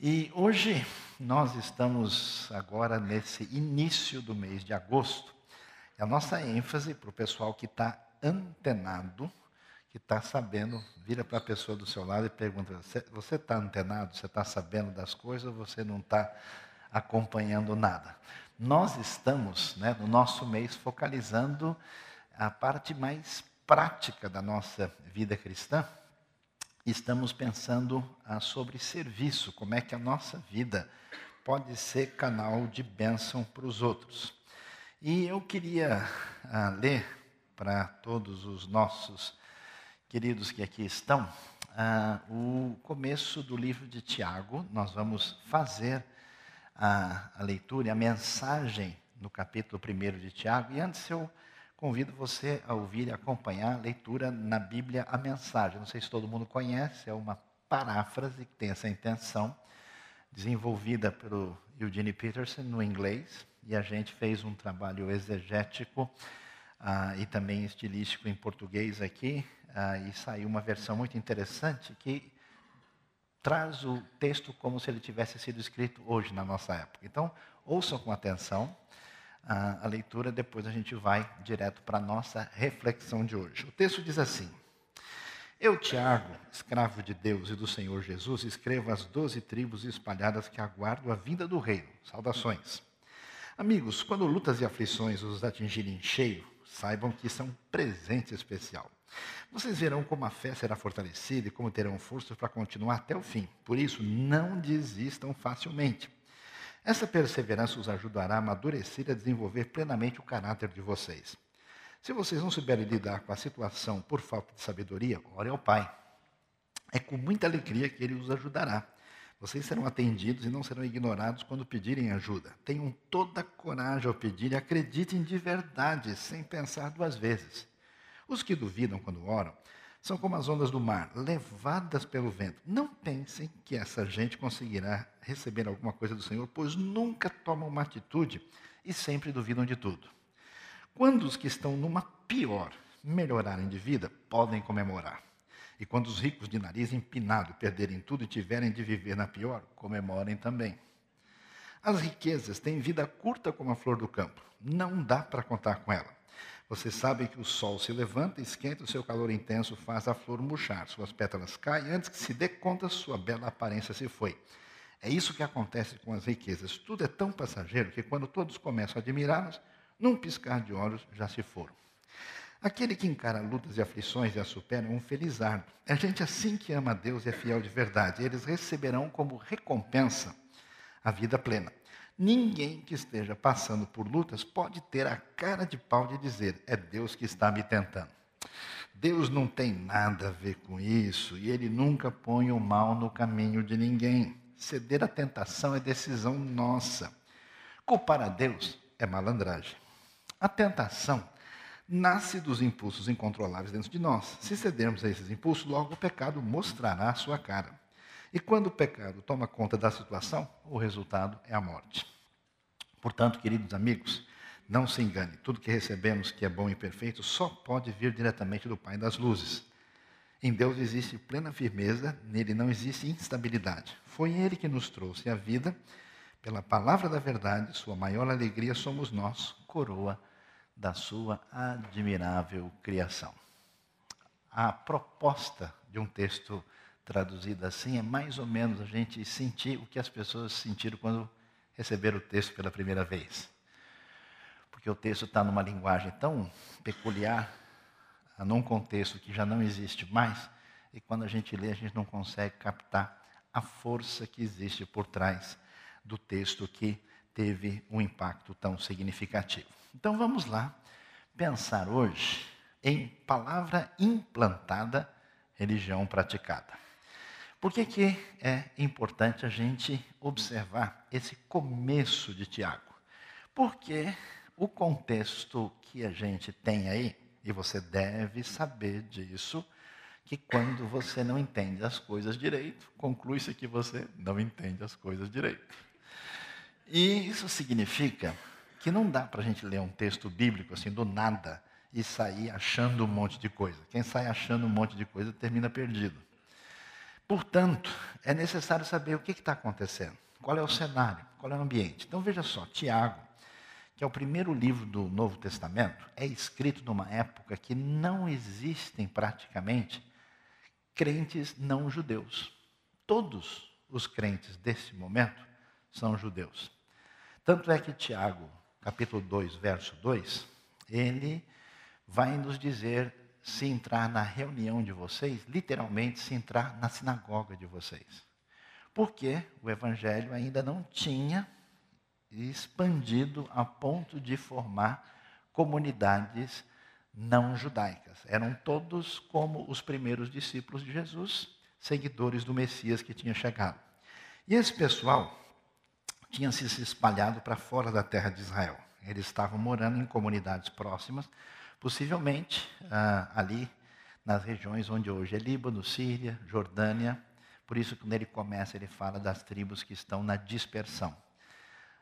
E hoje nós estamos agora nesse início do mês de agosto. E a nossa ênfase para o pessoal que está antenado, que está sabendo, vira para a pessoa do seu lado e pergunta: você está antenado? Você está sabendo das coisas ou você não está acompanhando nada? Nós estamos, né, no nosso mês, focalizando a parte mais prática da nossa vida cristã estamos pensando ah, sobre serviço, como é que a nossa vida pode ser canal de bênção para os outros. E eu queria ah, ler para todos os nossos queridos que aqui estão ah, o começo do livro de Tiago. Nós vamos fazer a, a leitura e a mensagem no capítulo 1 de Tiago. E antes eu convido você a ouvir e acompanhar a leitura na Bíblia, a mensagem. Não sei se todo mundo conhece, é uma paráfrase que tem essa intenção, desenvolvida pelo Eugene Peterson no inglês, e a gente fez um trabalho exegético ah, e também estilístico em português aqui, ah, e saiu uma versão muito interessante que traz o texto como se ele tivesse sido escrito hoje, na nossa época. Então, ouçam com atenção a, a leitura, depois a gente vai direto para a nossa reflexão de hoje. O texto diz assim: Eu, Tiago, escravo de Deus e do Senhor Jesus, escrevo às doze tribos espalhadas que aguardam a vinda do reino. Saudações. Amigos, quando lutas e aflições os atingirem em cheio, saibam que um presente especial. Vocês verão como a fé será fortalecida e como terão forças para continuar até o fim. Por isso, não desistam facilmente. Essa perseverança os ajudará a amadurecer e a desenvolver plenamente o caráter de vocês. Se vocês não souberem lidar com a situação por falta de sabedoria, ore ao Pai. É com muita alegria que Ele os ajudará. Vocês serão atendidos e não serão ignorados quando pedirem ajuda. Tenham toda a coragem ao pedir e acreditem de verdade, sem pensar duas vezes. Os que duvidam quando oram são como as ondas do mar, levadas pelo vento. Não pensem que essa gente conseguirá receber alguma coisa do Senhor, pois nunca tomam uma atitude e sempre duvidam de tudo. Quando os que estão numa pior melhorarem de vida, podem comemorar. E quando os ricos de nariz empinado perderem tudo e tiverem de viver na pior, comemorem também. As riquezas têm vida curta como a flor do campo. Não dá para contar com ela. Vocês sabem que o sol se levanta, esquenta, o seu calor intenso faz a flor murchar, suas pétalas caem, antes que se dê conta, sua bela aparência se foi. É isso que acontece com as riquezas. Tudo é tão passageiro que quando todos começam a admirá-las, num piscar de olhos já se foram. Aquele que encara lutas e aflições e as supera é um felizardo. É gente assim que ama a Deus e é fiel de verdade. Eles receberão como recompensa a vida plena. Ninguém que esteja passando por lutas pode ter a cara de pau de dizer: é Deus que está me tentando. Deus não tem nada a ver com isso e Ele nunca põe o mal no caminho de ninguém. Ceder à tentação é decisão nossa. Culpar a Deus é malandragem. A tentação nasce dos impulsos incontroláveis dentro de nós. Se cedermos a esses impulsos, logo o pecado mostrará a sua cara. E quando o pecado toma conta da situação, o resultado é a morte. Portanto, queridos amigos, não se engane, tudo que recebemos que é bom e perfeito só pode vir diretamente do Pai das luzes. Em Deus existe plena firmeza, nele não existe instabilidade. Foi Ele que nos trouxe a vida, pela palavra da verdade, sua maior alegria somos nós, coroa da sua admirável criação. A proposta de um texto traduzido assim, é mais ou menos a gente sentir o que as pessoas sentiram quando receberam o texto pela primeira vez. Porque o texto está numa linguagem tão peculiar, num contexto que já não existe mais, e quando a gente lê, a gente não consegue captar a força que existe por trás do texto que teve um impacto tão significativo. Então vamos lá pensar hoje em palavra implantada, religião praticada. Por que, que é importante a gente observar esse começo de Tiago? Porque o contexto que a gente tem aí, e você deve saber disso, que quando você não entende as coisas direito, conclui-se que você não entende as coisas direito. E isso significa que não dá para a gente ler um texto bíblico assim do nada e sair achando um monte de coisa. Quem sai achando um monte de coisa termina perdido. Portanto, é necessário saber o que está acontecendo, qual é o cenário, qual é o ambiente. Então veja só, Tiago, que é o primeiro livro do Novo Testamento, é escrito numa época que não existem praticamente crentes não judeus. Todos os crentes desse momento são judeus. Tanto é que Tiago, capítulo 2, verso 2, ele vai nos dizer se entrar na reunião de vocês, literalmente se entrar na sinagoga de vocês. Porque o evangelho ainda não tinha expandido a ponto de formar comunidades não judaicas. Eram todos como os primeiros discípulos de Jesus, seguidores do Messias que tinha chegado. E esse pessoal tinha se espalhado para fora da terra de Israel. Eles estavam morando em comunidades próximas, possivelmente ah, ali nas regiões onde hoje é Líbano, Síria, Jordânia. Por isso, quando ele começa, ele fala das tribos que estão na dispersão.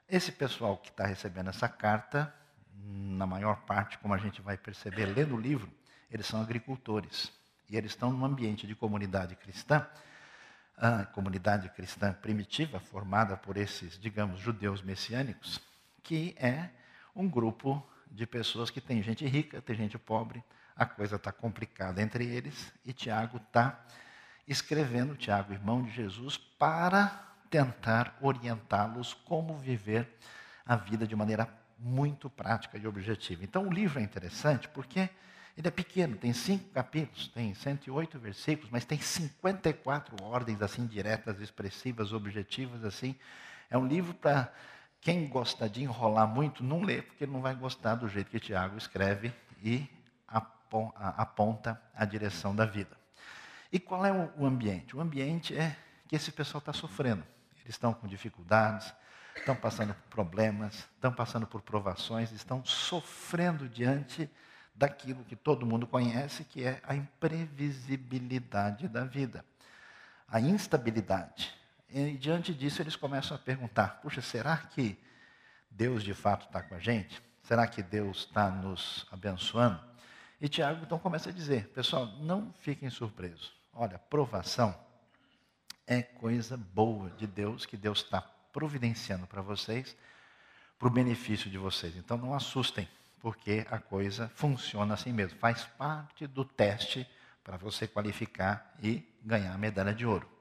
Esse pessoal que está recebendo essa carta, na maior parte, como a gente vai perceber lendo o livro, eles são agricultores. E eles estão num ambiente de comunidade cristã, ah, comunidade cristã primitiva, formada por esses, digamos, judeus messiânicos, que é um grupo de pessoas que tem gente rica, tem gente pobre, a coisa está complicada entre eles, e Tiago está escrevendo, Tiago, irmão de Jesus, para tentar orientá-los como viver a vida de maneira muito prática e objetiva. Então o livro é interessante porque ele é pequeno, tem cinco capítulos, tem 108 versículos, mas tem 54 ordens assim diretas, expressivas, objetivas assim. É um livro para quem gosta de enrolar muito, não lê, porque não vai gostar do jeito que Tiago escreve e aponta a direção da vida. E qual é o ambiente? O ambiente é que esse pessoal está sofrendo. Eles estão com dificuldades, estão passando por problemas, estão passando por provações, estão sofrendo diante daquilo que todo mundo conhece, que é a imprevisibilidade da vida, a instabilidade. E diante disso eles começam a perguntar: puxa, será que Deus de fato está com a gente? Será que Deus está nos abençoando? E Tiago então começa a dizer: pessoal, não fiquem surpresos. Olha, provação é coisa boa de Deus, que Deus está providenciando para vocês, para o benefício de vocês. Então não assustem, porque a coisa funciona assim mesmo. Faz parte do teste para você qualificar e ganhar a medalha de ouro.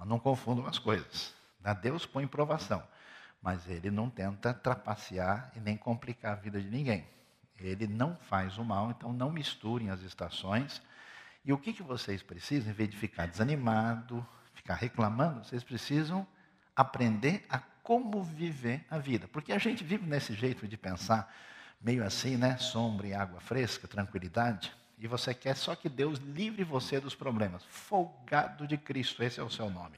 Mas não confundam as coisas. Deus põe provação, mas ele não tenta trapacear e nem complicar a vida de ninguém. Ele não faz o mal, então não misturem as estações. E o que, que vocês precisam, em vez de ficar desanimado, ficar reclamando, vocês precisam aprender a como viver a vida. Porque a gente vive nesse jeito de pensar, meio assim, né? Sombra e água fresca, tranquilidade e você quer só que Deus livre você dos problemas. Folgado de Cristo, esse é o seu nome.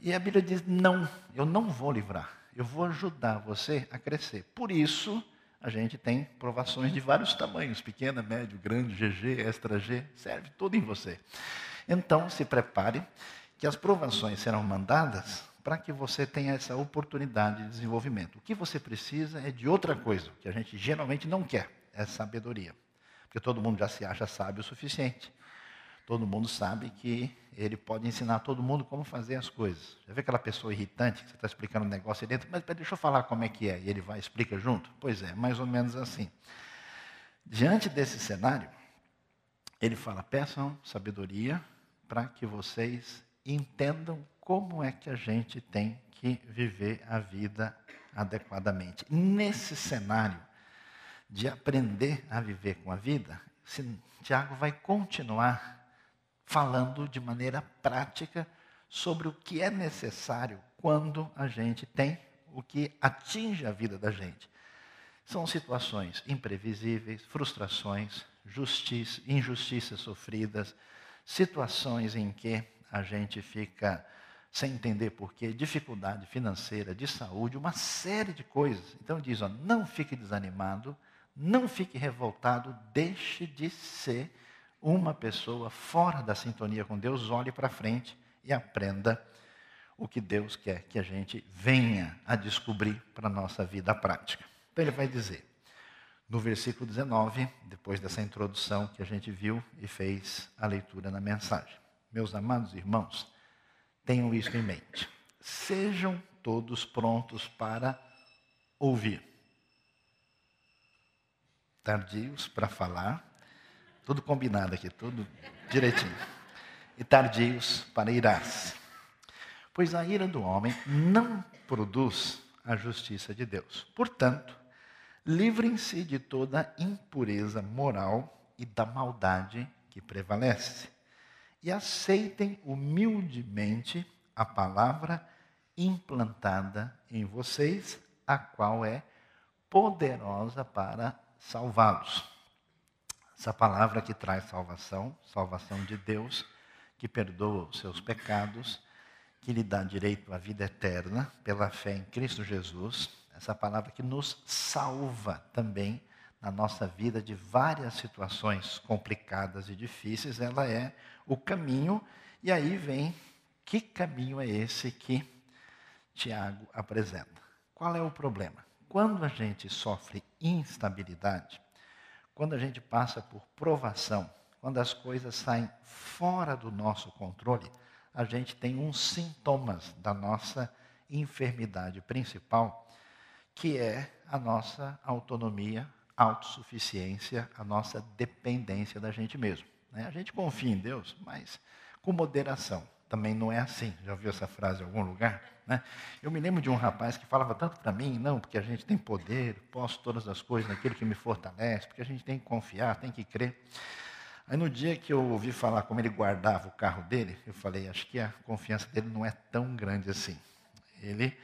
E a Bíblia diz: não, eu não vou livrar, eu vou ajudar você a crescer. Por isso, a gente tem provações de vários tamanhos: pequena, médio, grande, GG, extra G, serve tudo em você. Então, se prepare, que as provações serão mandadas para que você tenha essa oportunidade de desenvolvimento. O que você precisa é de outra coisa, que a gente geralmente não quer, é sabedoria. Porque todo mundo já se acha sábio o suficiente. Todo mundo sabe que ele pode ensinar todo mundo como fazer as coisas. Já vê aquela pessoa irritante que você está explicando um negócio aí dentro, mas deixa eu falar como é que é, e ele vai e explica junto? Pois é, mais ou menos assim. Diante desse cenário, ele fala: peçam sabedoria para que vocês entendam como é que a gente tem que viver a vida adequadamente. Nesse cenário, de aprender a viver com a vida, Tiago vai continuar falando de maneira prática sobre o que é necessário quando a gente tem o que atinge a vida da gente. São situações imprevisíveis, frustrações, justiça, injustiças sofridas, situações em que a gente fica sem entender porquê, dificuldade financeira, de saúde, uma série de coisas. Então diz, ó, não fique desanimado, não fique revoltado, deixe de ser uma pessoa fora da sintonia com Deus, olhe para frente e aprenda o que Deus quer que a gente venha a descobrir para a nossa vida prática. Então ele vai dizer, no versículo 19, depois dessa introdução que a gente viu e fez a leitura na mensagem. Meus amados irmãos, tenham isso em mente. Sejam todos prontos para ouvir. Tardios para falar, tudo combinado aqui, tudo direitinho. E tardios para irar-se. Pois a ira do homem não produz a justiça de Deus. Portanto, livrem-se de toda impureza moral e da maldade que prevalece. E aceitem humildemente a palavra implantada em vocês, a qual é poderosa para salvá-los. Essa palavra que traz salvação, salvação de Deus, que perdoa os seus pecados, que lhe dá direito à vida eterna pela fé em Cristo Jesus. Essa palavra que nos salva também na nossa vida de várias situações complicadas e difíceis, ela é o caminho. E aí vem que caminho é esse que Tiago apresenta? Qual é o problema? Quando a gente sofre instabilidade, quando a gente passa por provação, quando as coisas saem fora do nosso controle, a gente tem uns sintomas da nossa enfermidade principal, que é a nossa autonomia, autossuficiência, a nossa dependência da gente mesmo. Né? A gente confia em Deus, mas com moderação. Também não é assim. Já ouviu essa frase em algum lugar? Né? Eu me lembro de um rapaz que falava tanto para mim, não, porque a gente tem poder, posso todas as coisas naquele que me fortalece, porque a gente tem que confiar, tem que crer. Aí no dia que eu ouvi falar como ele guardava o carro dele, eu falei, acho que a confiança dele não é tão grande assim. Ele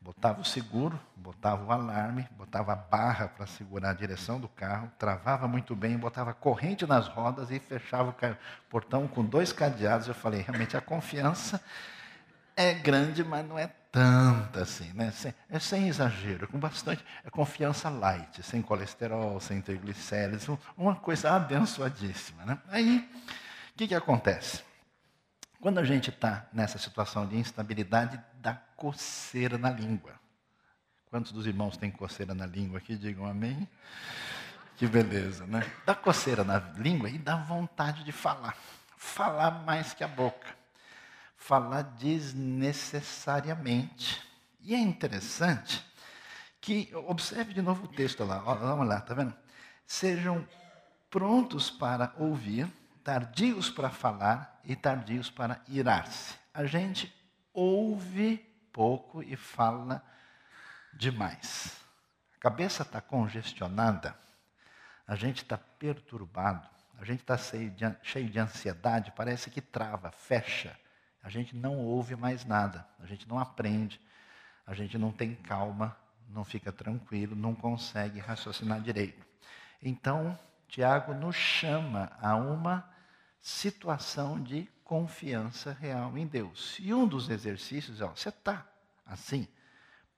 botava o seguro, botava o alarme, botava a barra para segurar a direção do carro, travava muito bem, botava corrente nas rodas e fechava o portão com dois cadeados. Eu falei, realmente a confiança é grande, mas não é tanta assim, né? Sem, é sem exagero, com bastante, é confiança light, sem colesterol, sem triglicéridos, uma coisa abençoadíssima, né? Aí, o que, que acontece? Quando a gente está nessa situação de instabilidade, dá coceira na língua. Quantos dos irmãos têm coceira na língua aqui? Digam amém. Que beleza, né? Dá coceira na língua e dá vontade de falar. Falar mais que a boca falar desnecessariamente. E é interessante que, observe de novo o texto lá, vamos lá, tá vendo? Sejam prontos para ouvir, tardios para falar e tardios para irar-se. A gente ouve pouco e fala demais. A cabeça está congestionada, a gente está perturbado, a gente está cheio, de ansiedade, parece que trava, fecha a gente não ouve mais nada, a gente não aprende, a gente não tem calma, não fica tranquilo, não consegue raciocinar direito. Então, Tiago nos chama a uma situação de confiança real em Deus. E um dos exercícios é: ó, você está assim,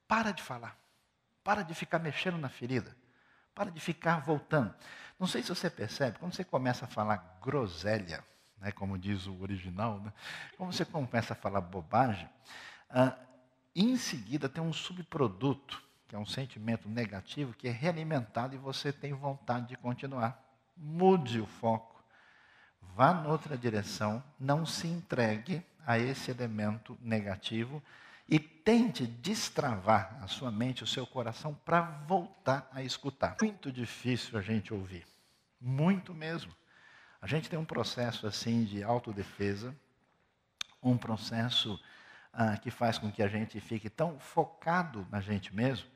para de falar, para de ficar mexendo na ferida, para de ficar voltando. Não sei se você percebe, quando você começa a falar groselha, né, como diz o original, né, como você começa a falar bobagem, ah, em seguida tem um subproduto, que é um sentimento negativo, que é realimentado e você tem vontade de continuar. Mude o foco, vá noutra direção, não se entregue a esse elemento negativo e tente destravar a sua mente, o seu coração, para voltar a escutar. Muito difícil a gente ouvir, muito mesmo. A gente tem um processo assim de autodefesa, um processo ah, que faz com que a gente fique tão focado na gente mesmo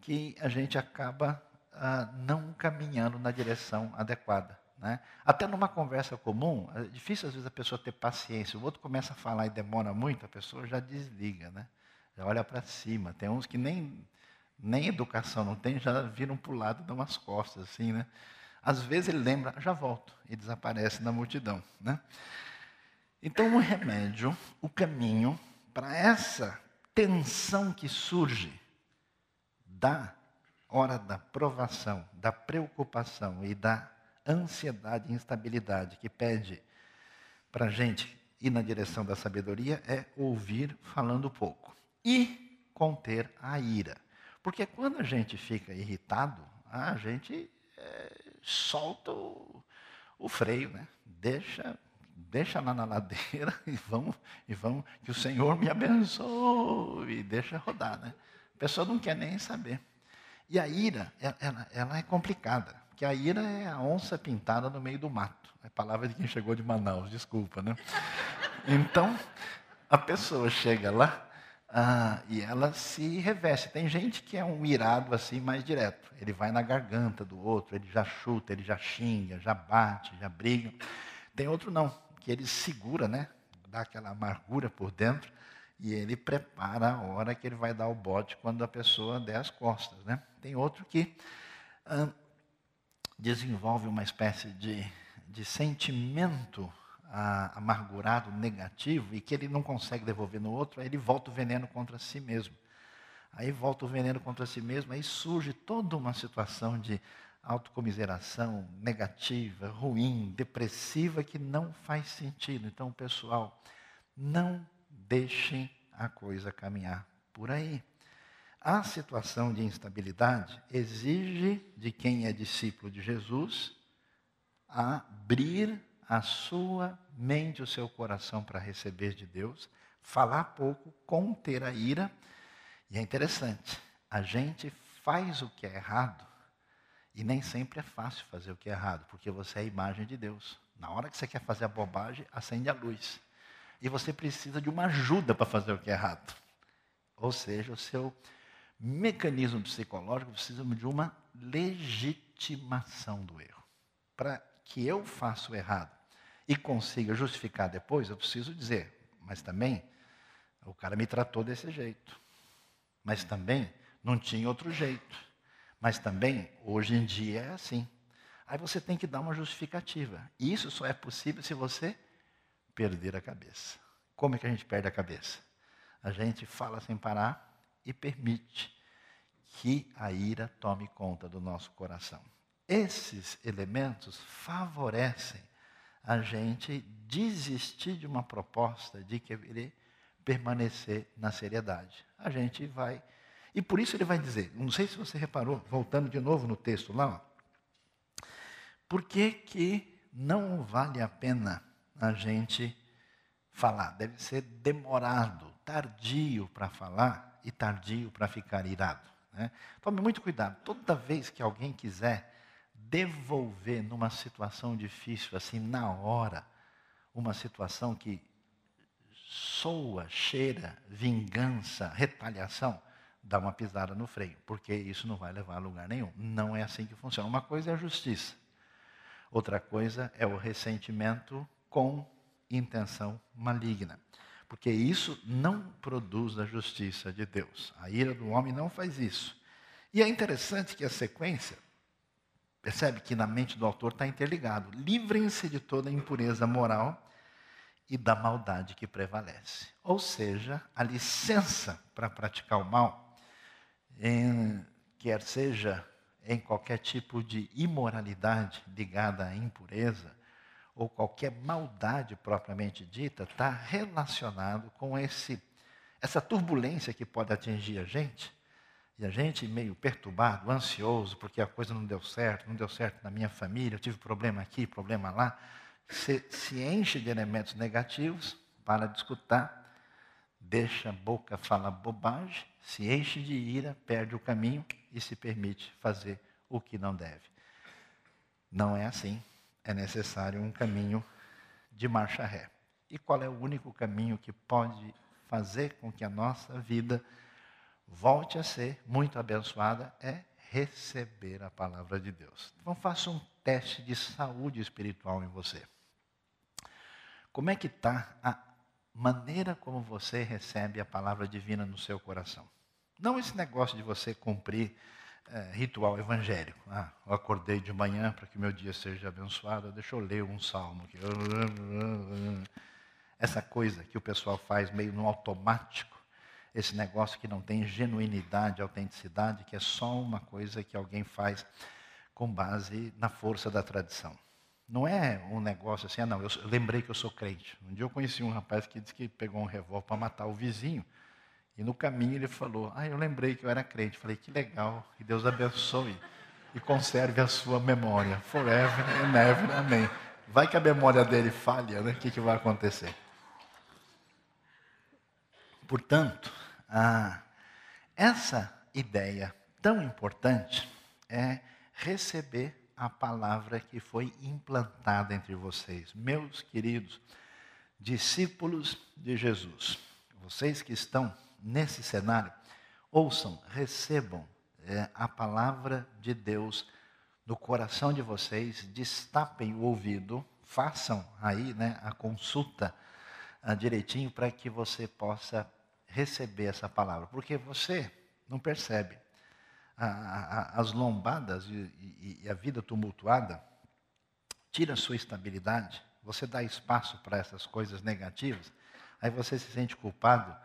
que a gente acaba ah, não caminhando na direção adequada. Né? Até numa conversa comum, é difícil às vezes a pessoa ter paciência. O outro começa a falar e demora muito, a pessoa já desliga, né? já olha para cima. Tem uns que nem, nem educação não tem, já viram para o lado dão umas costas, assim, né? Às vezes ele lembra, já volto, e desaparece na multidão. Né? Então, o remédio, o caminho para essa tensão que surge da hora da provação, da preocupação e da ansiedade e instabilidade que pede para a gente ir na direção da sabedoria é ouvir falando pouco e conter a ira. Porque quando a gente fica irritado, a gente é, solta o, o freio, né? Deixa deixa lá na ladeira e vamos, e vamos, que o Senhor me abençoe, e deixa rodar, né? A pessoa não quer nem saber. E a ira, ela, ela é complicada, porque a ira é a onça pintada no meio do mato. É palavra de quem chegou de Manaus, desculpa, né? Então, a pessoa chega lá ah, e ela se reveste. Tem gente que é um irado assim mais direto. Ele vai na garganta do outro, ele já chuta, ele já xinga, já bate, já briga. Tem outro não, que ele segura, né? Dá aquela amargura por dentro e ele prepara a hora que ele vai dar o bote quando a pessoa der as costas, né? Tem outro que ah, desenvolve uma espécie de, de sentimento ah, amargurado, negativo, e que ele não consegue devolver no outro, aí ele volta o veneno contra si mesmo. Aí volta o veneno contra si mesmo, aí surge toda uma situação de autocomiseração negativa, ruim, depressiva, que não faz sentido. Então, pessoal, não deixem a coisa caminhar por aí. A situação de instabilidade exige de quem é discípulo de Jesus abrir a sua mente, o seu coração para receber de Deus, falar pouco, conter a ira. E é interessante, a gente faz o que é errado e nem sempre é fácil fazer o que é errado, porque você é a imagem de Deus. Na hora que você quer fazer a bobagem, acende a luz. E você precisa de uma ajuda para fazer o que é errado. Ou seja, o seu mecanismo psicológico precisa de uma legitimação do erro. Para que eu faça o errado e consiga justificar depois, eu preciso dizer, mas também o cara me tratou desse jeito. Mas também não tinha outro jeito. Mas também, hoje em dia, é assim. Aí você tem que dar uma justificativa. E isso só é possível se você perder a cabeça. Como é que a gente perde a cabeça? A gente fala sem parar e permite que a ira tome conta do nosso coração. Esses elementos favorecem a gente desistir de uma proposta de querer permanecer na seriedade. A gente vai e por isso ele vai dizer, não sei se você reparou, voltando de novo no texto lá, ó, por que, que não vale a pena a gente falar? Deve ser demorado, tardio para falar e tardio para ficar irado. Né? Tome muito cuidado, toda vez que alguém quiser devolver numa situação difícil, assim, na hora, uma situação que soa, cheira, vingança, retaliação, dá uma pisada no freio, porque isso não vai levar a lugar nenhum. Não é assim que funciona. Uma coisa é a justiça, outra coisa é o ressentimento com intenção maligna. Porque isso não produz a justiça de Deus. A ira do homem não faz isso. E é interessante que a sequência, percebe que na mente do autor está interligado. Livrem-se de toda impureza moral e da maldade que prevalece. Ou seja, a licença para praticar o mal em, quer seja em qualquer tipo de imoralidade ligada à impureza, ou qualquer maldade propriamente dita, está relacionado com esse, essa turbulência que pode atingir a gente, e a gente meio perturbado, ansioso, porque a coisa não deu certo, não deu certo na minha família, eu tive problema aqui, problema lá, se, se enche de elementos negativos, para de escutar, deixa a boca falar bobagem, se enche de ira, perde o caminho e se permite fazer o que não deve. Não é assim. É necessário um caminho de marcha ré. E qual é o único caminho que pode fazer com que a nossa vida volte a ser muito abençoada? É receber a palavra de Deus. Então faça um teste de saúde espiritual em você. Como é que está a maneira como você recebe a palavra divina no seu coração. Não esse negócio de você cumprir é, ritual evangélico. Ah, eu acordei de manhã para que meu dia seja abençoado, deixa eu ler um salmo aqui. Essa coisa que o pessoal faz meio no automático, esse negócio que não tem genuinidade, autenticidade, que é só uma coisa que alguém faz com base na força da tradição. Não é um negócio assim, ah, não, eu lembrei que eu sou crente. Um dia eu conheci um rapaz que disse que pegou um revólver para matar o vizinho. E no caminho ele falou, ah, eu lembrei que eu era crente. Falei, que legal, que Deus abençoe e conserve a sua memória. Forever and ever, amém. Vai que a memória dele falha, né? O que, que vai acontecer? Portanto, essa ideia tão importante é receber a palavra que foi implantada entre vocês. Meus queridos discípulos de Jesus, vocês que estão nesse cenário, ouçam, recebam é, a palavra de Deus no coração de vocês, destapem o ouvido, façam aí né, a consulta ah, direitinho para que você possa receber essa palavra, porque você não percebe. as lombadas e, e, e a vida tumultuada tira a sua estabilidade, você dá espaço para essas coisas negativas, aí você se sente culpado,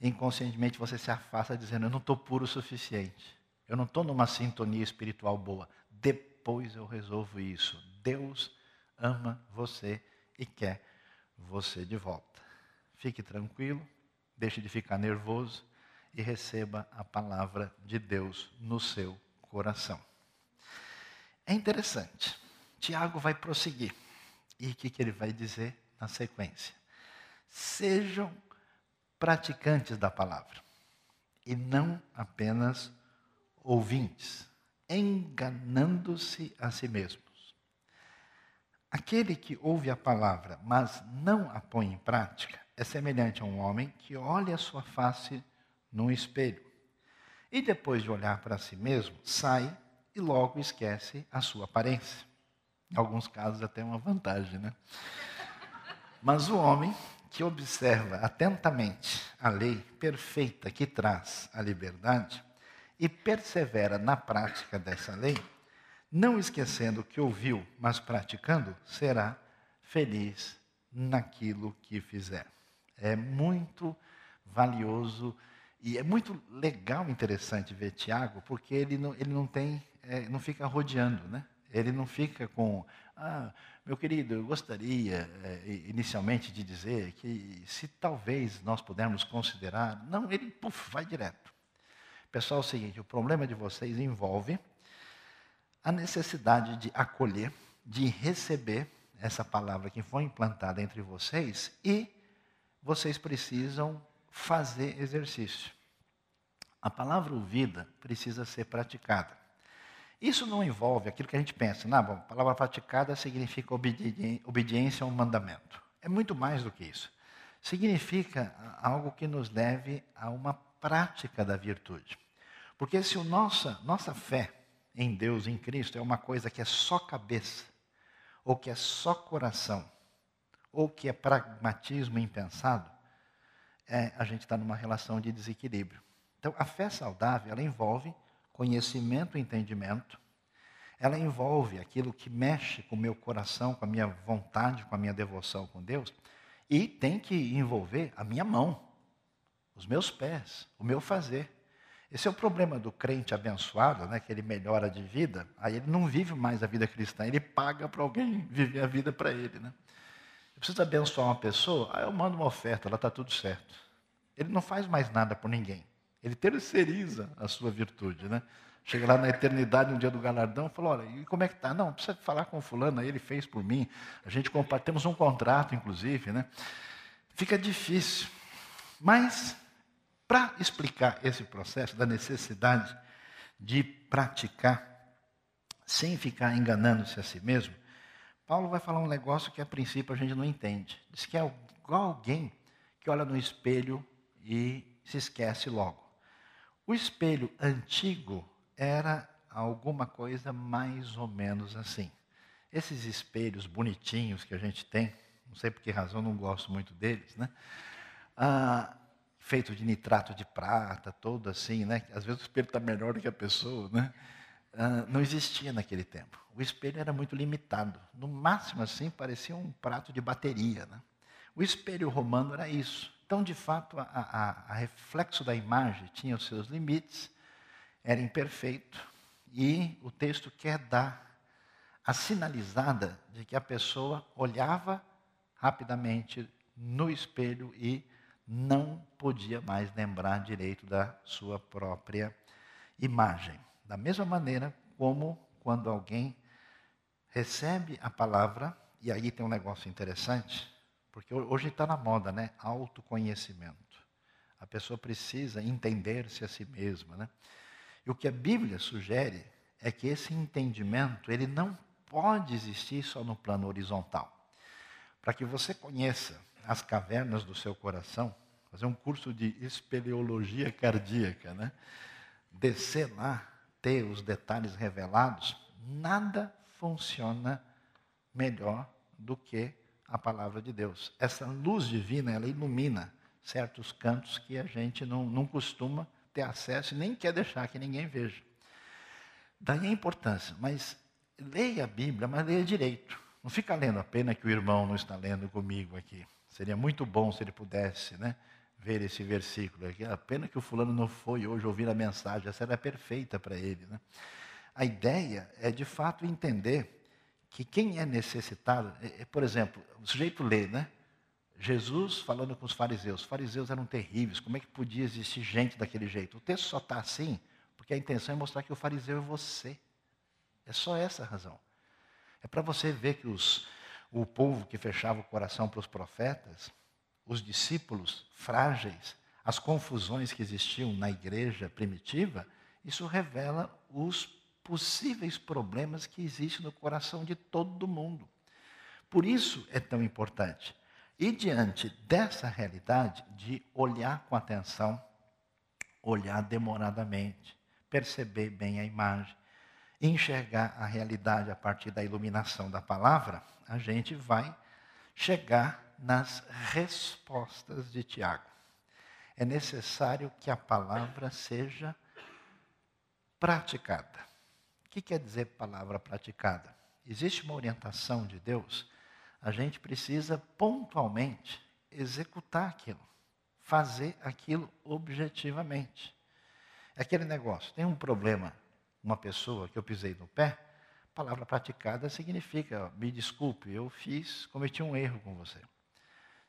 inconscientemente você se afasta dizendo: Eu não estou puro o suficiente, eu não estou numa sintonia espiritual boa. Depois eu resolvo isso. Deus ama você e quer você de volta. Fique tranquilo, deixe de ficar nervoso e receba a palavra de Deus no seu coração. É interessante. Tiago vai prosseguir. E o que, que ele vai dizer na sequência? Sejam praticantes da palavra e não apenas ouvintes, enganando-se a si mesmos. Aquele que ouve a palavra, mas não a põe em prática, é semelhante a um homem que olha a sua face num espelho e depois de olhar para si mesmo, sai e logo esquece a sua aparência. Em alguns casos, até uma vantagem, né? Mas o homem que observa atentamente a lei perfeita que traz a liberdade e persevera na prática dessa lei, não esquecendo o que ouviu, mas praticando, será feliz naquilo que fizer. É muito valioso e é muito legal, interessante ver Tiago, porque ele não, ele não tem, é, não fica rodeando, né? Ele não fica com, ah, meu querido, eu gostaria é, inicialmente de dizer que se talvez nós pudermos considerar, não, ele puf, vai direto. Pessoal, é o seguinte: o problema de vocês envolve a necessidade de acolher, de receber essa palavra que foi implantada entre vocês e vocês precisam fazer exercício. A palavra ouvida precisa ser praticada. Isso não envolve aquilo que a gente pensa, não, bom, palavra praticada significa obediência a um mandamento. É muito mais do que isso. Significa algo que nos leve a uma prática da virtude. Porque se a nossa, nossa fé em Deus, em Cristo, é uma coisa que é só cabeça, ou que é só coração, ou que é pragmatismo impensado, é, a gente está numa relação de desequilíbrio. Então, a fé saudável, ela envolve conhecimento e entendimento. Ela envolve aquilo que mexe com o meu coração, com a minha vontade, com a minha devoção com Deus. E tem que envolver a minha mão, os meus pés, o meu fazer. Esse é o problema do crente abençoado, né, que ele melhora de vida, aí ele não vive mais a vida cristã, ele paga para alguém viver a vida para ele. Né? Eu preciso abençoar uma pessoa, aí eu mando uma oferta, ela está tudo certo. Ele não faz mais nada por ninguém. Ele terceiriza a sua virtude, né? Chega lá na eternidade, no dia do galardão, fala, olha, e como é que tá? Não, precisa falar com fulano, ele fez por mim. A gente temos um contrato, inclusive, né? Fica difícil. Mas, para explicar esse processo da necessidade de praticar, sem ficar enganando-se a si mesmo, Paulo vai falar um negócio que a princípio a gente não entende. Diz que é igual alguém que olha no espelho e se esquece logo. O espelho antigo era alguma coisa mais ou menos assim. Esses espelhos bonitinhos que a gente tem, não sei por que razão não gosto muito deles, né? Ah, feito de nitrato de prata, todo assim, né? Às vezes o espelho está melhor do que a pessoa, né? Ah, não existia naquele tempo. O espelho era muito limitado. No máximo, assim, parecia um prato de bateria, né? O espelho romano era isso. Então, de fato, a, a, a reflexo da imagem tinha os seus limites, era imperfeito, e o texto quer dar a sinalizada de que a pessoa olhava rapidamente no espelho e não podia mais lembrar direito da sua própria imagem. Da mesma maneira como quando alguém recebe a palavra e aí tem um negócio interessante, porque hoje está na moda, né? Autoconhecimento. A pessoa precisa entender-se a si mesma, né? E o que a Bíblia sugere é que esse entendimento, ele não pode existir só no plano horizontal. Para que você conheça as cavernas do seu coração, fazer um curso de espeleologia cardíaca, né? Descer lá, ter os detalhes revelados, nada funciona melhor do que a palavra de Deus. Essa luz divina, ela ilumina certos cantos que a gente não, não costuma ter acesso e nem quer deixar que ninguém veja. Daí a importância, mas leia a Bíblia, mas leia direito. Não fica lendo a pena que o irmão não está lendo comigo aqui. Seria muito bom se ele pudesse né, ver esse versículo aqui. A pena que o fulano não foi hoje ouvir a mensagem, essa era perfeita para ele. Né? A ideia é, de fato, entender que quem é necessitado, é, é, por exemplo, o sujeito lê, né? Jesus falando com os fariseus. Os fariseus eram terríveis, como é que podia existir gente daquele jeito? O texto só está assim porque a intenção é mostrar que o fariseu é você. É só essa a razão. É para você ver que os, o povo que fechava o coração para os profetas, os discípulos frágeis, as confusões que existiam na igreja primitiva, isso revela os possíveis problemas que existem no coração de todo mundo. Por isso é tão importante. E diante dessa realidade de olhar com atenção, olhar demoradamente, perceber bem a imagem, enxergar a realidade a partir da iluminação da palavra, a gente vai chegar nas respostas de Tiago. É necessário que a palavra seja praticada. Que quer dizer palavra praticada? Existe uma orientação de Deus, a gente precisa pontualmente executar aquilo, fazer aquilo objetivamente. É aquele negócio, tem um problema, uma pessoa que eu pisei no pé, palavra praticada significa, me desculpe, eu fiz, cometi um erro com você.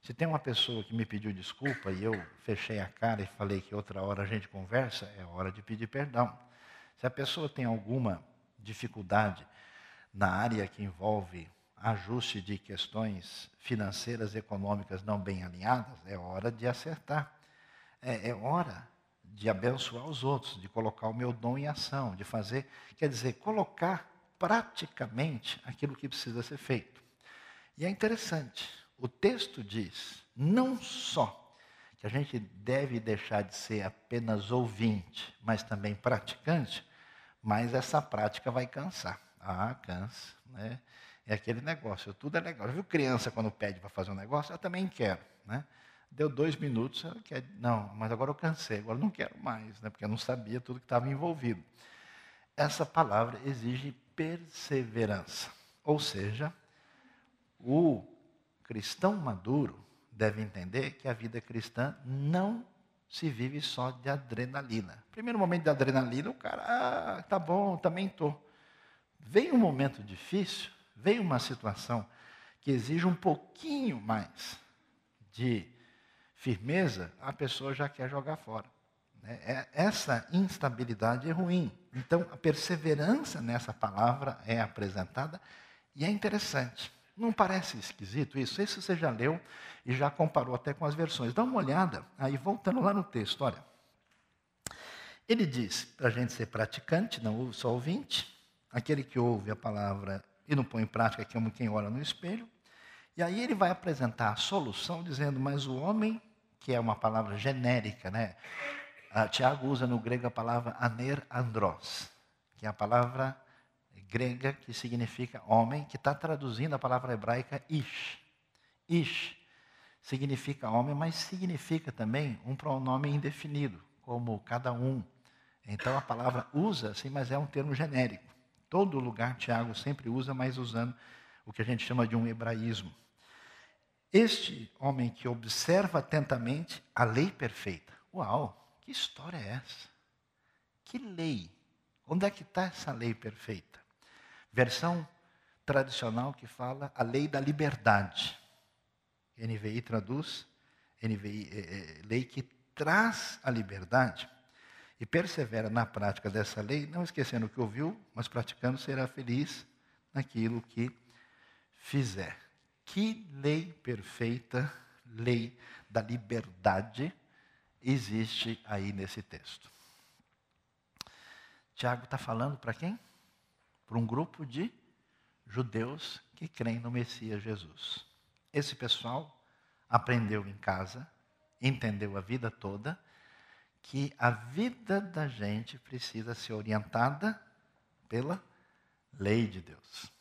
Se tem uma pessoa que me pediu desculpa e eu fechei a cara e falei que outra hora a gente conversa, é hora de pedir perdão. Se a pessoa tem alguma dificuldade na área que envolve ajuste de questões financeiras, econômicas não bem alinhadas, é hora de acertar. É, é hora de abençoar os outros, de colocar o meu dom em ação, de fazer, quer dizer, colocar praticamente aquilo que precisa ser feito. E é interessante, o texto diz não só que a gente deve deixar de ser apenas ouvinte, mas também praticante, mas essa prática vai cansar. Ah, cansa, né? É aquele negócio, tudo é legal. Viu criança quando pede para fazer um negócio? Eu também quero, né? Deu dois minutos, ela quer, não, mas agora eu cansei, agora eu não quero mais, né? porque eu não sabia tudo que estava envolvido. Essa palavra exige perseverança. Ou seja, o cristão maduro deve entender que a vida cristã não se vive só de adrenalina. Primeiro momento de adrenalina, o cara, ah, tá bom, também estou. Vem um momento difícil, vem uma situação que exige um pouquinho mais de firmeza, a pessoa já quer jogar fora. Né? É, essa instabilidade é ruim. Então, a perseverança nessa palavra é apresentada e é interessante. Não parece esquisito isso? Isso você já leu e já comparou até com as versões. Dá uma olhada, aí voltando lá no texto, olha. Ele diz para a gente ser praticante, não só ouvinte, aquele que ouve a palavra e não põe em prática, que é quem olha no espelho. E aí ele vai apresentar a solução dizendo, mas o homem que é uma palavra genérica, né? Ah, Tiago usa no grego a palavra aner andros, que é a palavra grega que significa homem, que está traduzindo a palavra hebraica ish. Ish significa homem, mas significa também um pronome indefinido, como cada um. Então a palavra usa, sim, mas é um termo genérico. Todo lugar Tiago sempre usa, mas usando o que a gente chama de um hebraísmo. Este homem que observa atentamente a lei perfeita. Uau, que história é essa? Que lei? Onde é que está essa lei perfeita? Versão tradicional que fala a lei da liberdade. NVI traduz, NVI, é, é, lei que traz a liberdade e persevera na prática dessa lei, não esquecendo o que ouviu, mas praticando, será feliz naquilo que fizer. Que lei perfeita, lei da liberdade, existe aí nesse texto? Tiago está falando para quem? Para um grupo de judeus que creem no Messias Jesus. Esse pessoal aprendeu em casa, entendeu a vida toda, que a vida da gente precisa ser orientada pela lei de Deus.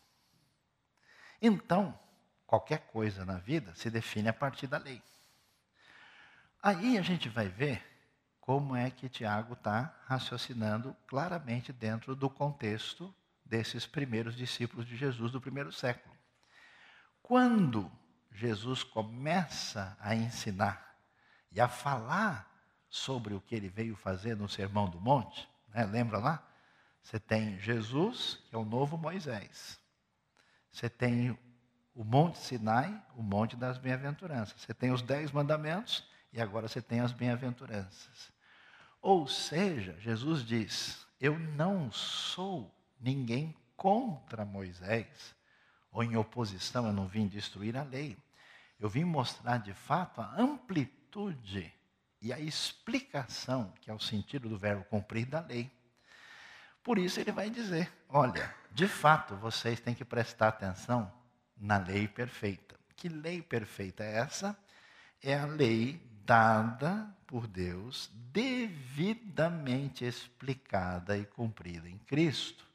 Então, qualquer coisa na vida se define a partir da lei. Aí a gente vai ver como é que Tiago está raciocinando claramente dentro do contexto desses primeiros discípulos de Jesus do primeiro século. Quando Jesus começa a ensinar e a falar sobre o que ele veio fazer no Sermão do Monte, né? lembra lá? Você tem Jesus, que é o novo Moisés. Você tem o Monte Sinai, o Monte das Bem-aventuranças. Você tem os Dez Mandamentos e agora você tem as Bem-aventuranças. Ou seja, Jesus diz: Eu não sou ninguém contra Moisés, ou em oposição, eu não vim destruir a lei. Eu vim mostrar de fato a amplitude e a explicação, que é o sentido do verbo cumprir da lei. Por isso ele vai dizer: olha, de fato vocês têm que prestar atenção na lei perfeita. Que lei perfeita é essa? É a lei dada por Deus, devidamente explicada e cumprida em Cristo,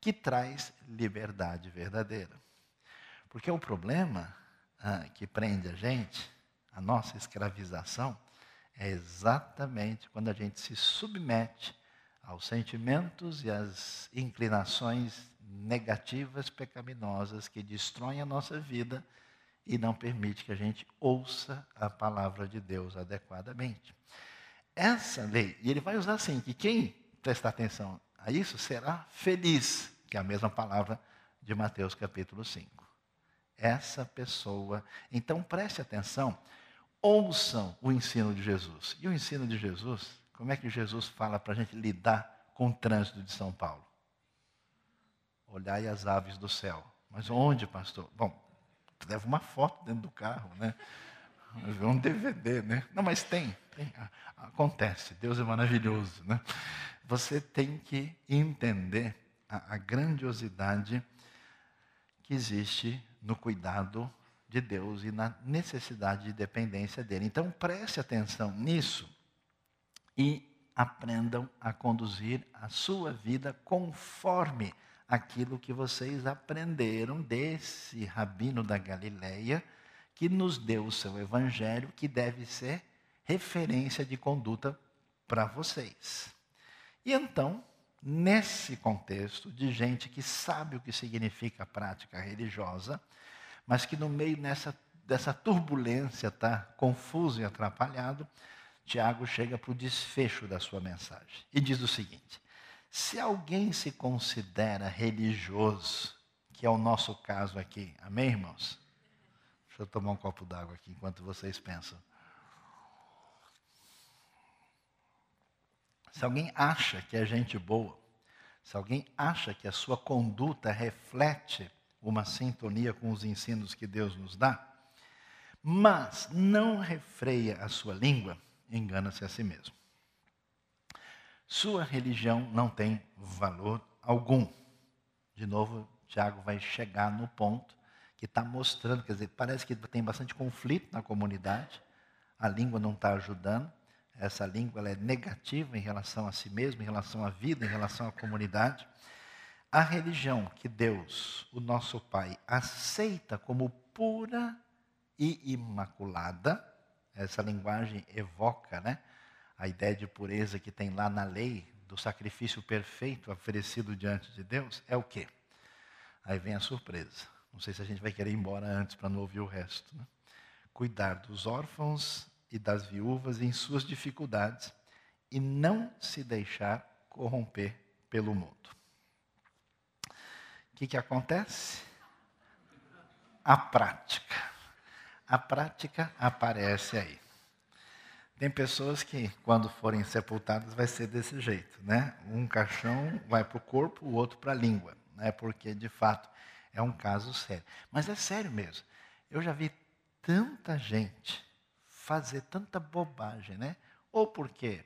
que traz liberdade verdadeira. Porque o problema ah, que prende a gente, a nossa escravização, é exatamente quando a gente se submete aos sentimentos e às inclinações negativas, pecaminosas, que destroem a nossa vida e não permite que a gente ouça a palavra de Deus adequadamente. Essa lei, e ele vai usar assim, que quem prestar atenção a isso será feliz, que é a mesma palavra de Mateus capítulo 5. Essa pessoa, então preste atenção, ouçam o ensino de Jesus. E o ensino de Jesus como é que Jesus fala para a gente lidar com o trânsito de São Paulo? Olhai as aves do céu. Mas onde, pastor? Bom, leva uma foto dentro do carro, né? Um DVD, né? Não, mas tem, tem. Acontece, Deus é maravilhoso, né? Você tem que entender a, a grandiosidade que existe no cuidado de Deus e na necessidade de dependência dele. Então preste atenção nisso e aprendam a conduzir a sua vida conforme aquilo que vocês aprenderam desse rabino da Galileia, que nos deu o seu evangelho, que deve ser referência de conduta para vocês. E então, nesse contexto de gente que sabe o que significa a prática religiosa, mas que no meio nessa, dessa turbulência está confuso e atrapalhado, Tiago chega para o desfecho da sua mensagem e diz o seguinte: se alguém se considera religioso, que é o nosso caso aqui, amém, irmãos? Deixa eu tomar um copo d'água aqui enquanto vocês pensam. Se alguém acha que é gente boa, se alguém acha que a sua conduta reflete uma sintonia com os ensinos que Deus nos dá, mas não refreia a sua língua, engana-se a si mesmo. Sua religião não tem valor algum. De novo, Tiago vai chegar no ponto que está mostrando, quer dizer, parece que tem bastante conflito na comunidade, a língua não está ajudando, essa língua é negativa em relação a si mesmo, em relação à vida, em relação à comunidade. A religião que Deus, o nosso Pai, aceita como pura e imaculada, essa linguagem evoca né, a ideia de pureza que tem lá na lei do sacrifício perfeito oferecido diante de Deus, é o quê? Aí vem a surpresa. Não sei se a gente vai querer ir embora antes para não ouvir o resto. Né? Cuidar dos órfãos e das viúvas em suas dificuldades e não se deixar corromper pelo mundo. O que, que acontece? A prática a prática aparece aí. Tem pessoas que, quando forem sepultadas, vai ser desse jeito, né? Um caixão vai para o corpo, o outro para a língua, né? Porque, de fato, é um caso sério. Mas é sério mesmo. Eu já vi tanta gente fazer tanta bobagem, né? Ou porque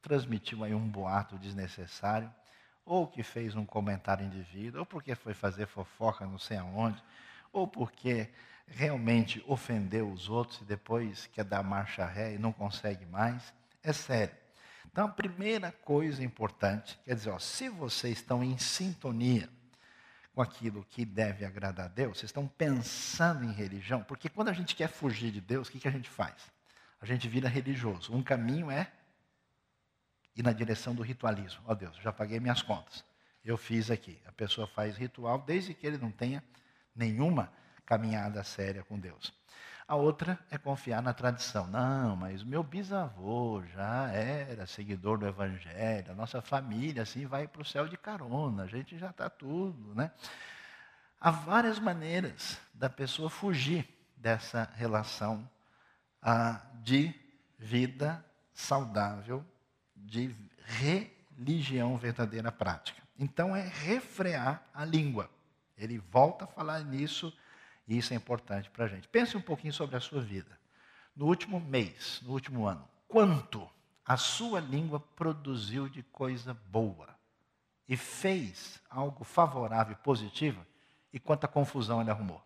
transmitiu aí um boato desnecessário, ou que fez um comentário indevido, ou porque foi fazer fofoca não sei aonde, ou porque realmente ofendeu os outros e depois quer dar marcha ré e não consegue mais. É sério. Então, a primeira coisa importante, quer dizer, ó, se vocês estão em sintonia com aquilo que deve agradar a Deus, vocês estão pensando em religião, porque quando a gente quer fugir de Deus, o que, que a gente faz? A gente vira religioso. Um caminho é ir na direção do ritualismo. Ó oh, Deus, já paguei minhas contas. Eu fiz aqui. A pessoa faz ritual desde que ele não tenha nenhuma caminhada séria com Deus. A outra é confiar na tradição. Não, mas meu bisavô já era seguidor do Evangelho, a nossa família assim vai para o céu de carona, a gente já está tudo, né? Há várias maneiras da pessoa fugir dessa relação ah, de vida saudável, de religião verdadeira prática. Então é refrear a língua. Ele volta a falar nisso e isso é importante para a gente. Pense um pouquinho sobre a sua vida. No último mês, no último ano, quanto a sua língua produziu de coisa boa e fez algo favorável e positivo e quanta confusão ele arrumou.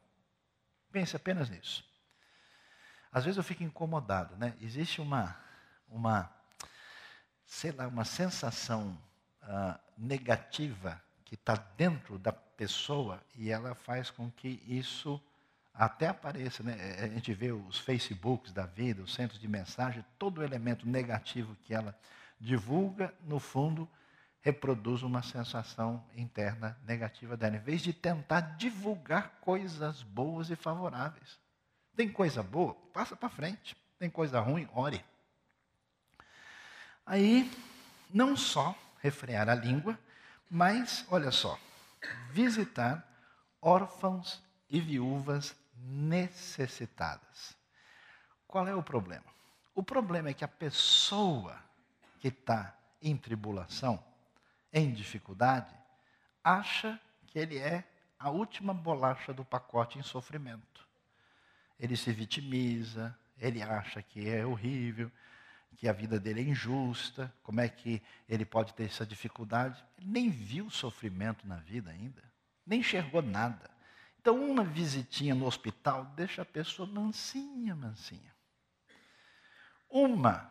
Pense apenas nisso. Às vezes eu fico incomodado, né? Existe uma, uma sei lá, uma sensação uh, negativa que está dentro da pessoa e ela faz com que isso até apareça. Né? É, a gente vê os Facebooks da vida, os centros de mensagem, todo elemento negativo que ela divulga, no fundo, reproduz uma sensação interna negativa dela, em vez de tentar divulgar coisas boas e favoráveis. Tem coisa boa? Passa para frente. Tem coisa ruim? Ore. Aí, não só refrear a língua, mas, olha só, visitar órfãos e viúvas necessitadas. Qual é o problema? O problema é que a pessoa que está em tribulação, em dificuldade, acha que ele é a última bolacha do pacote em sofrimento. Ele se vitimiza, ele acha que é horrível, que a vida dele é injusta, como é que ele pode ter essa dificuldade. Ele nem viu sofrimento na vida ainda, nem enxergou nada. Então, uma visitinha no hospital deixa a pessoa mansinha, mansinha. Uma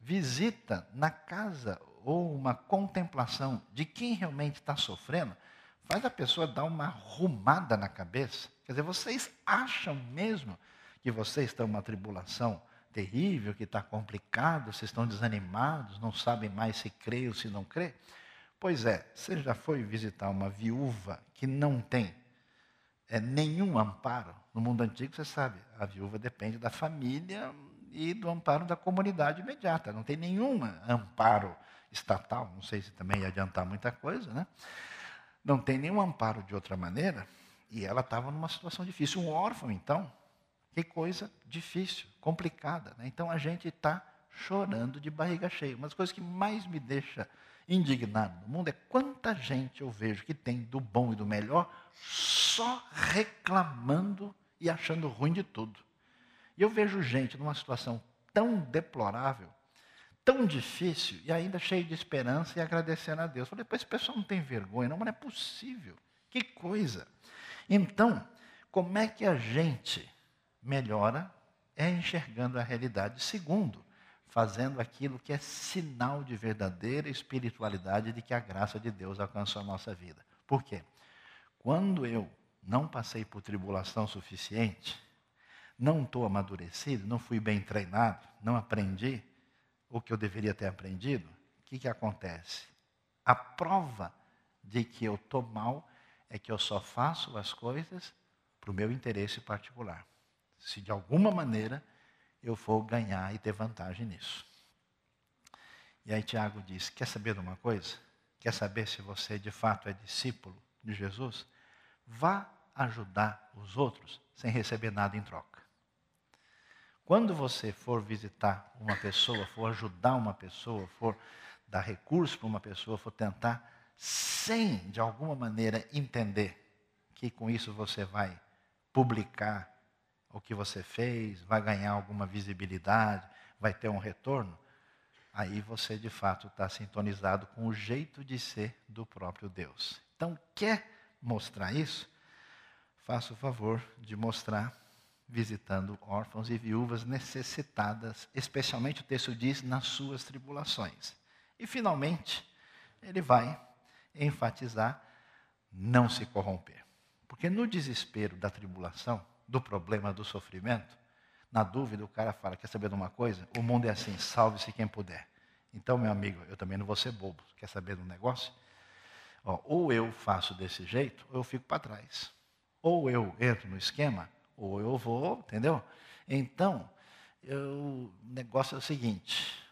visita na casa ou uma contemplação de quem realmente está sofrendo faz a pessoa dar uma arrumada na cabeça. Quer dizer, vocês acham mesmo que vocês estão numa tribulação terrível, que está complicado, vocês estão desanimados, não sabem mais se crê ou se não crê? Pois é, você já foi visitar uma viúva que não tem é, nenhum amparo? No mundo antigo, você sabe, a viúva depende da família e do amparo da comunidade imediata. Não tem nenhum amparo estatal, não sei se também ia adiantar muita coisa, né? Não tem nenhum amparo de outra maneira, e ela estava numa situação difícil. Um órfão, então, que coisa difícil, complicada. Né? Então a gente está chorando de barriga cheia. Uma das coisas que mais me deixa indignado no mundo é quanta gente eu vejo que tem do bom e do melhor só reclamando e achando ruim de tudo. E eu vejo gente numa situação tão deplorável, tão difícil e ainda cheio de esperança e agradecendo a Deus. Eu falei, esse pessoal não tem vergonha, não, mas não é possível. Que coisa. Então, como é que a gente melhora é enxergando a realidade. Segundo, fazendo aquilo que é sinal de verdadeira espiritualidade de que a graça de Deus alcançou a nossa vida. Por quê? Quando eu não passei por tribulação suficiente, não estou amadurecido, não fui bem treinado, não aprendi o que eu deveria ter aprendido, o que, que acontece? A prova de que eu estou mal é que eu só faço as coisas para o meu interesse particular se de alguma maneira eu for ganhar e ter vantagem nisso. E aí Tiago diz: Quer saber de uma coisa? Quer saber se você de fato é discípulo de Jesus? Vá ajudar os outros sem receber nada em troca. Quando você for visitar uma pessoa, for ajudar uma pessoa, for dar recurso para uma pessoa, for tentar, sem de alguma maneira entender que com isso você vai publicar o que você fez, vai ganhar alguma visibilidade, vai ter um retorno, aí você de fato está sintonizado com o jeito de ser do próprio Deus. Então, quer mostrar isso? Faça o favor de mostrar visitando órfãos e viúvas necessitadas, especialmente o texto diz, nas suas tribulações. E finalmente, ele vai enfatizar não se corromper. Porque no desespero da tribulação, do problema do sofrimento, na dúvida o cara fala: quer saber de uma coisa? O mundo é assim, salve-se quem puder. Então, meu amigo, eu também não vou ser bobo. Quer saber de um negócio? Ó, ou eu faço desse jeito, ou eu fico para trás. Ou eu entro no esquema, ou eu vou, entendeu? Então, eu, o negócio é o seguinte: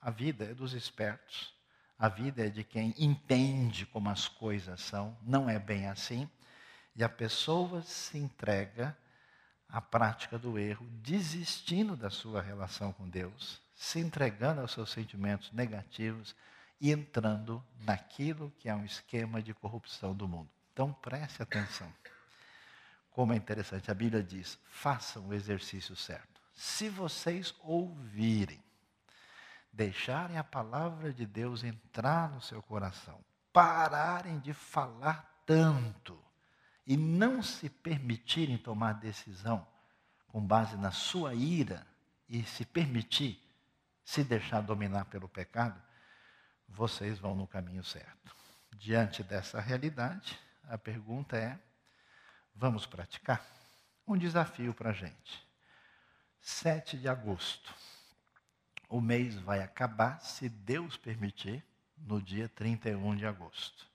a vida é dos espertos, a vida é de quem entende como as coisas são, não é bem assim, e a pessoa se entrega à prática do erro, desistindo da sua relação com Deus, se entregando aos seus sentimentos negativos e entrando naquilo que é um esquema de corrupção do mundo. Então preste atenção. Como é interessante, a Bíblia diz: façam o exercício certo. Se vocês ouvirem, deixarem a palavra de Deus entrar no seu coração, pararem de falar tanto e não se permitirem tomar decisão com base na sua ira e se permitir se deixar dominar pelo pecado, vocês vão no caminho certo. Diante dessa realidade, a pergunta é: Vamos praticar? Um desafio para a gente. 7 de agosto. O mês vai acabar, se Deus permitir, no dia 31 de agosto.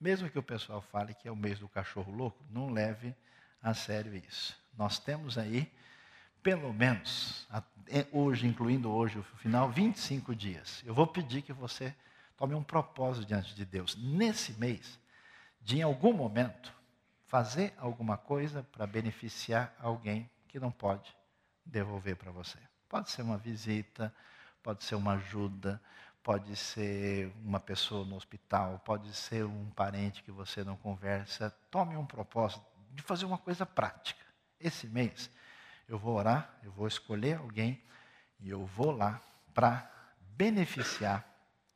Mesmo que o pessoal fale que é o mês do cachorro louco, não leve a sério isso. Nós temos aí, pelo menos, é, hoje, incluindo hoje o final, 25 dias. Eu vou pedir que você tome um propósito diante de Deus. Nesse mês, de em algum momento, fazer alguma coisa para beneficiar alguém que não pode devolver para você. Pode ser uma visita, pode ser uma ajuda, pode ser uma pessoa no hospital, pode ser um parente que você não conversa. Tome um propósito de fazer uma coisa prática. Esse mês eu vou orar, eu vou escolher alguém e eu vou lá para beneficiar,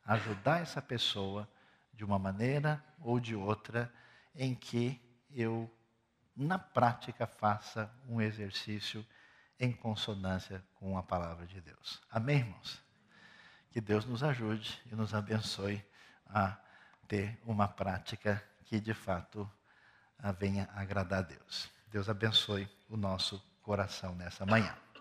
ajudar essa pessoa de uma maneira ou de outra em que eu, na prática, faça um exercício em consonância com a palavra de Deus. Amém, irmãos? Que Deus nos ajude e nos abençoe a ter uma prática que de fato venha agradar a Deus. Deus abençoe o nosso coração nessa manhã.